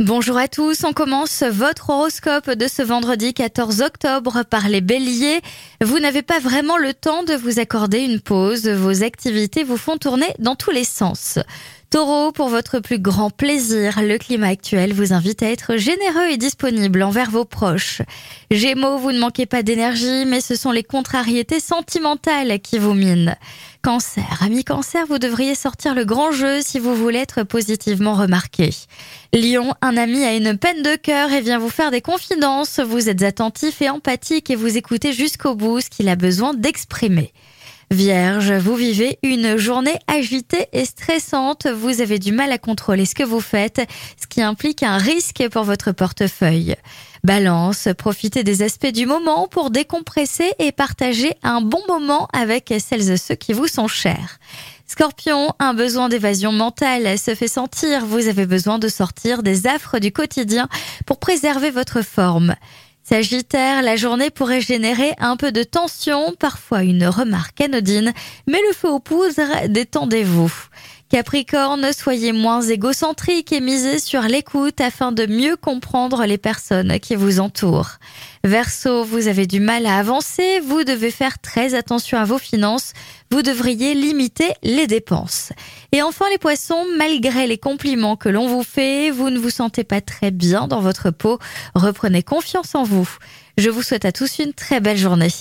Bonjour à tous, on commence votre horoscope de ce vendredi 14 octobre par les béliers. Vous n'avez pas vraiment le temps de vous accorder une pause, vos activités vous font tourner dans tous les sens. Taureau, pour votre plus grand plaisir, le climat actuel vous invite à être généreux et disponible envers vos proches. Gémeaux, vous ne manquez pas d'énergie, mais ce sont les contrariétés sentimentales qui vous minent. Cancer, ami cancer, vous devriez sortir le grand jeu si vous voulez être positivement remarqué. Lion, un ami a une peine de cœur et vient vous faire des confidences. Vous êtes attentif et empathique et vous écoutez jusqu'au bout ce qu'il a besoin d'exprimer. Vierge, vous vivez une journée agitée et stressante. Vous avez du mal à contrôler ce que vous faites, ce qui implique un risque pour votre portefeuille. Balance, profitez des aspects du moment pour décompresser et partager un bon moment avec celles et ceux qui vous sont chers. Scorpion, un besoin d'évasion mentale se fait sentir. Vous avez besoin de sortir des affres du quotidien pour préserver votre forme. Sagittaire, la journée pourrait générer un peu de tension, parfois une remarque anodine, mais le feu aux poudres, détendez-vous. Capricorne, soyez moins égocentrique et misez sur l'écoute afin de mieux comprendre les personnes qui vous entourent. Verseau, vous avez du mal à avancer, vous devez faire très attention à vos finances, vous devriez limiter les dépenses. Et enfin les poissons, malgré les compliments que l'on vous fait, vous ne vous sentez pas très bien dans votre peau, reprenez confiance en vous. Je vous souhaite à tous une très belle journée.